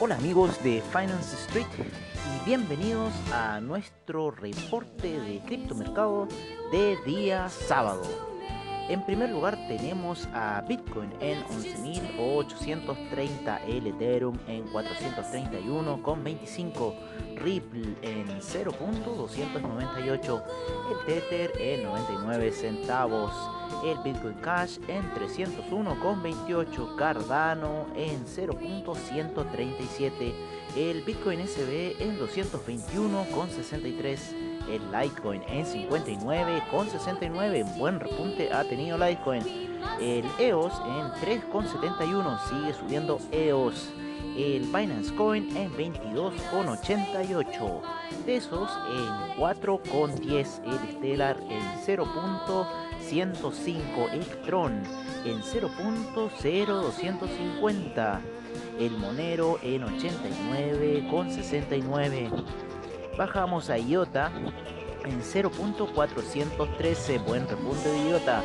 Hola amigos de Finance Street y bienvenidos a nuestro reporte de criptomercado de día sábado. En primer lugar tenemos a Bitcoin en 11.830, el Ethereum en 431,25, Ripple en 0.298, el Tether en 99 centavos, el Bitcoin Cash en 301,28, Cardano en 0.137, el Bitcoin SB en 221,63 el Litecoin en 59,69. Buen repunte ha tenido Litecoin. El EOS en 3,71. Sigue subiendo EOS. El Binance Coin en 22,88. Tesos en 4,10. El Stellar en 0.105. El Tron en 0.0250. El Monero en 89,69 bajamos a IOTA en 0.413, buen repunte de IOTA.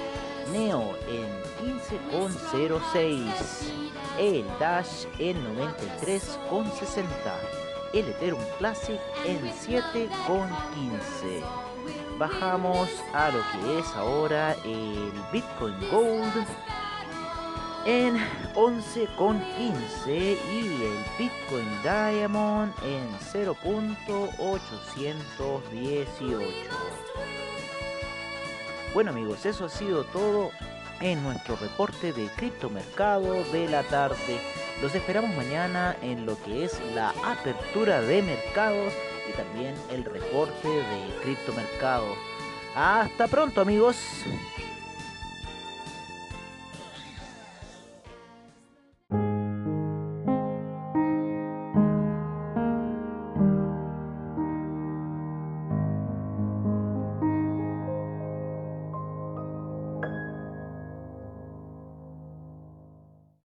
Neo en 15,06. El Dash en 93,60. El Ethereum Classic en 7,15. Bajamos a lo que es ahora el Bitcoin Gold en 11,15 y el Bitcoin Diamond en 0.818. Bueno amigos, eso ha sido todo en nuestro reporte de criptomercado de la tarde. Los esperamos mañana en lo que es la apertura de mercados y también el reporte de criptomercado. Hasta pronto amigos.